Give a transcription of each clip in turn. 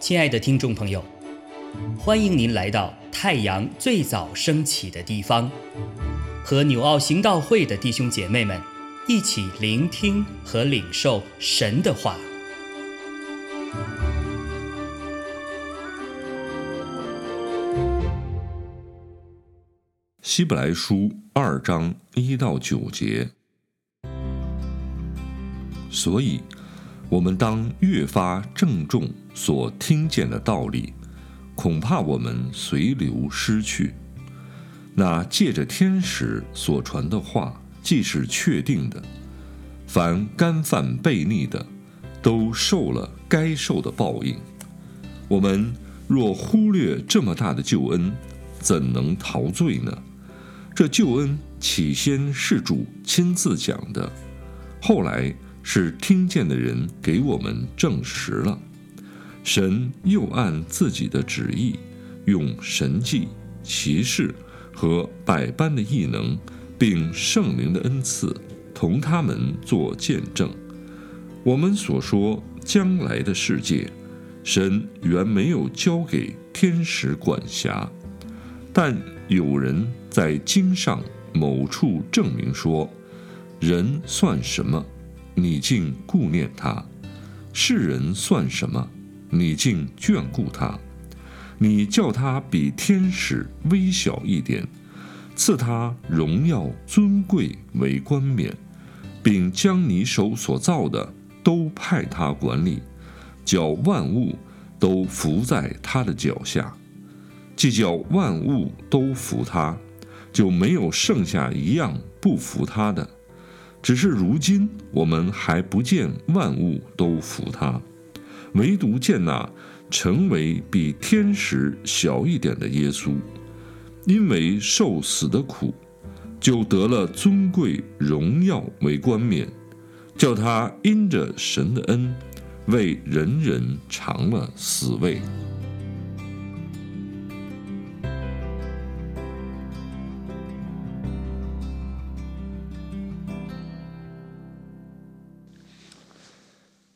亲爱的听众朋友，欢迎您来到太阳最早升起的地方，和纽奥行道会的弟兄姐妹们一起聆听和领受神的话。希伯来书二章一到九节，所以，我们当越发郑重所听见的道理，恐怕我们随流失去。那借着天使所传的话，既是确定的，凡干犯悖逆的，都受了该受的报应。我们若忽略这么大的救恩，怎能陶醉呢？这救恩起先是主亲自讲的，后来是听见的人给我们证实了。神又按自己的旨意，用神迹、奇事和百般的异能，并圣灵的恩赐，同他们作见证。我们所说将来的世界，神原没有交给天使管辖，但有人。在经上某处证明说，人算什么？你竟顾念他；世人算什么？你竟眷顾他？你叫他比天使微小一点，赐他荣耀尊贵为冠冕，并将你手所造的都派他管理，叫万物都伏在他的脚下，既叫万物都服他。就没有剩下一样不服他的，只是如今我们还不见万物都服他，唯独见那成为比天使小一点的耶稣，因为受死的苦，就得了尊贵荣耀为冠冕，叫他因着神的恩，为人人尝了死味。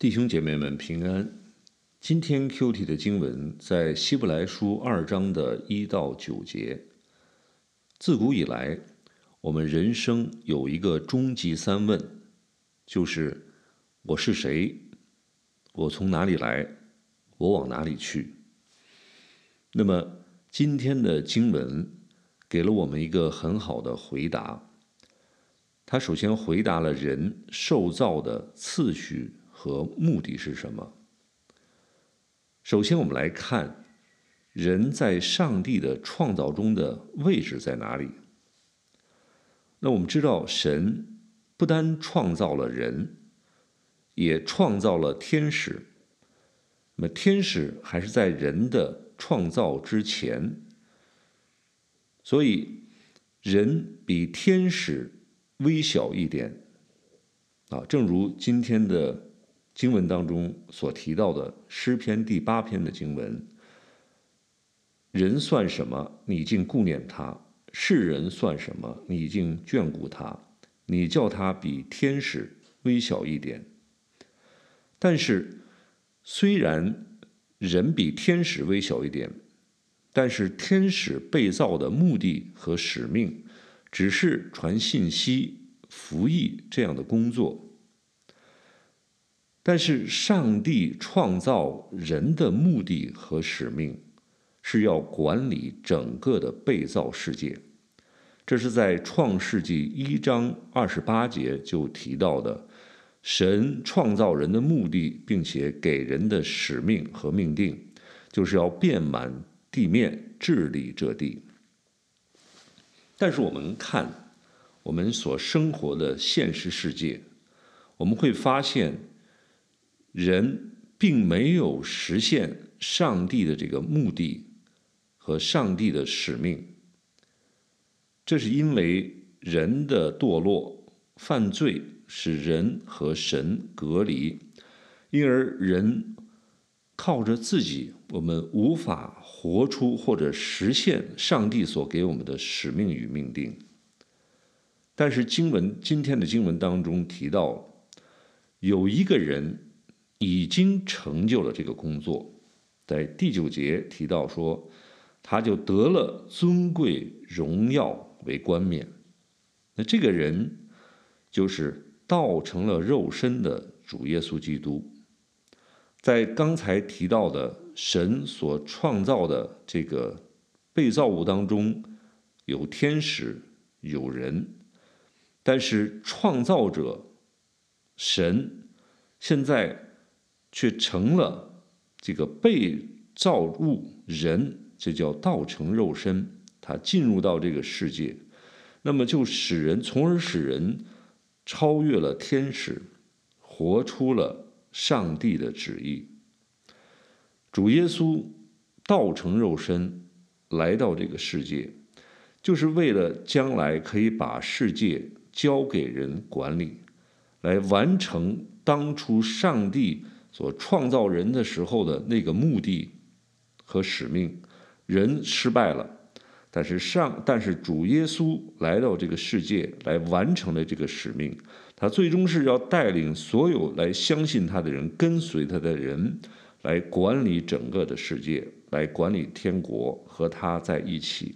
弟兄姐妹们平安。今天 Q T 的经文在希伯来书二章的一到九节。自古以来，我们人生有一个终极三问，就是我是谁？我从哪里来？我往哪里去？那么今天的经文给了我们一个很好的回答。他首先回答了人受造的次序。和目的是什么？首先，我们来看人在上帝的创造中的位置在哪里。那我们知道，神不单创造了人，也创造了天使。那么，天使还是在人的创造之前，所以人比天使微小一点啊。正如今天的。经文当中所提到的诗篇第八篇的经文，人算什么？你竟顾念他；世人算什么？你竟眷顾他？你叫他比天使微小一点。但是，虽然人比天使微小一点，但是天使被造的目的和使命，只是传信息、服役这样的工作。但是，上帝创造人的目的和使命，是要管理整个的被造世界。这是在创世纪一章二十八节就提到的，神创造人的目的，并且给人的使命和命定，就是要遍满地面，治理这地。但是，我们看我们所生活的现实世界，我们会发现。人并没有实现上帝的这个目的和上帝的使命，这是因为人的堕落、犯罪使人和神隔离，因而人靠着自己，我们无法活出或者实现上帝所给我们的使命与命定。但是经文今天的经文当中提到。有一个人已经成就了这个工作，在第九节提到说，他就得了尊贵荣耀为冠冕。那这个人就是道成了肉身的主耶稣基督。在刚才提到的神所创造的这个被造物当中，有天使，有人，但是创造者神现在却成了这个被造物人，这叫道成肉身，他进入到这个世界。那么就使人，从而使人超越了天使，活出了上帝的旨意。主耶稣道成肉身来到这个世界，就是为了将来可以把世界交给人管理，来完成当初上帝所创造人的时候的那个目的和使命。人失败了。但是上，但是主耶稣来到这个世界，来完成了这个使命。他最终是要带领所有来相信他的人，跟随他的人，来管理整个的世界，来管理天国，和他在一起。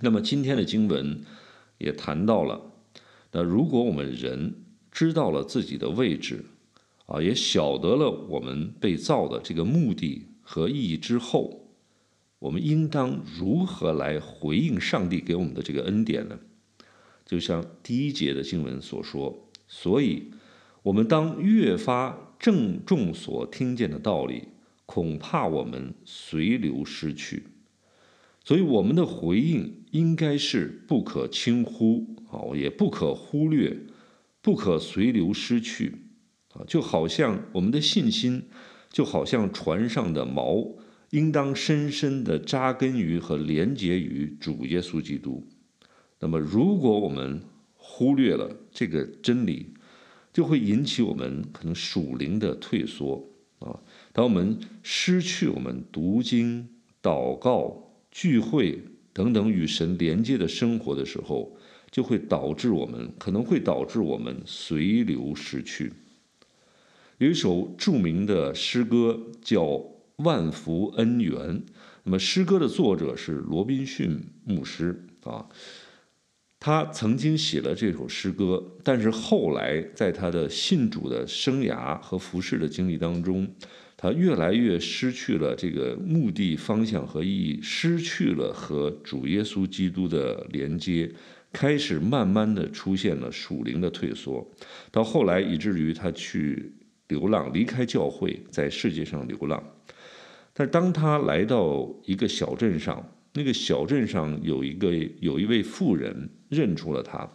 那么今天的经文也谈到了，那如果我们人知道了自己的位置，啊，也晓得了我们被造的这个目的和意义之后。我们应当如何来回应上帝给我们的这个恩典呢？就像第一节的经文所说，所以我们当越发郑重所听见的道理，恐怕我们随流失去。所以我们的回应应该是不可轻忽啊，也不可忽略，不可随流失去啊，就好像我们的信心，就好像船上的锚。应当深深的扎根于和连接于主耶稣基督。那么，如果我们忽略了这个真理，就会引起我们可能属灵的退缩啊。当我们失去我们读经、祷告、聚会等等与神连接的生活的时候，就会导致我们可能会导致我们随流失去。有一首著名的诗歌叫。万福恩缘，那么诗歌的作者是罗宾逊牧师啊，他曾经写了这首诗歌，但是后来在他的信主的生涯和服侍的经历当中，他越来越失去了这个目的方向和意义，失去了和主耶稣基督的连接，开始慢慢的出现了属灵的退缩，到后来以至于他去流浪，离开教会，在世界上流浪。但是当他来到一个小镇上，那个小镇上有一个有一位妇人认出了他，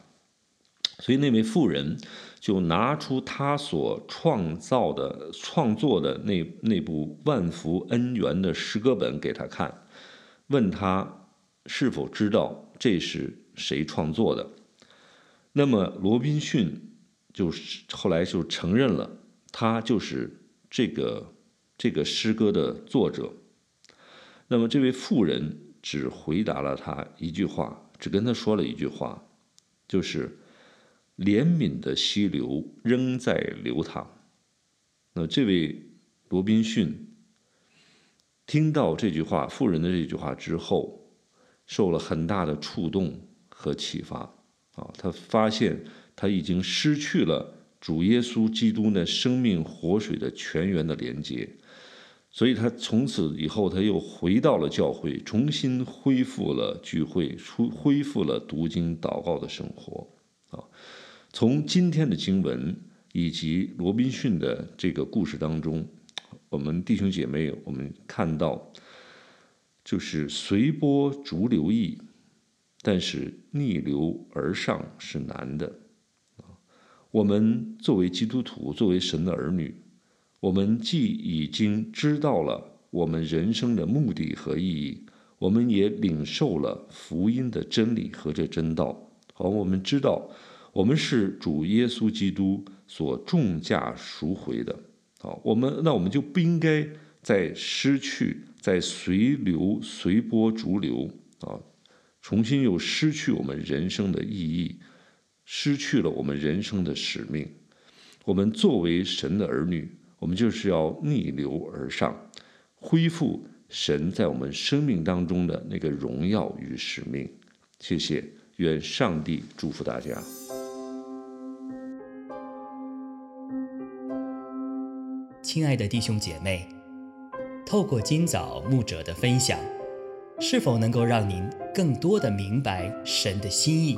所以那位妇人就拿出他所创造的创作的那那部《万福恩缘》的诗歌本给他看，问他是否知道这是谁创作的。那么罗宾逊就是后来就承认了，他就是这个。这个诗歌的作者，那么这位妇人只回答了他一句话，只跟他说了一句话，就是“怜悯的溪流仍在流淌”。那这位罗宾逊听到这句话，妇人的这句话之后，受了很大的触动和启发啊，他发现他已经失去了主耶稣基督呢生命活水的泉源的连接。所以他从此以后，他又回到了教会，重新恢复了聚会，出恢复了读经祷告的生活。啊，从今天的经文以及罗宾逊的这个故事当中，我们弟兄姐妹，我们看到，就是随波逐流易，但是逆流而上是难的。我们作为基督徒，作为神的儿女。我们既已经知道了我们人生的目的和意义，我们也领受了福音的真理和这真道。好，我们知道我们是主耶稣基督所重价赎回的。好，我们那我们就不应该再失去，再随流随波逐流啊，重新又失去我们人生的意义，失去了我们人生的使命。我们作为神的儿女，我们就是要逆流而上，恢复神在我们生命当中的那个荣耀与使命。谢谢，愿上帝祝福大家。亲爱的弟兄姐妹，透过今早牧者的分享，是否能够让您更多的明白神的心意，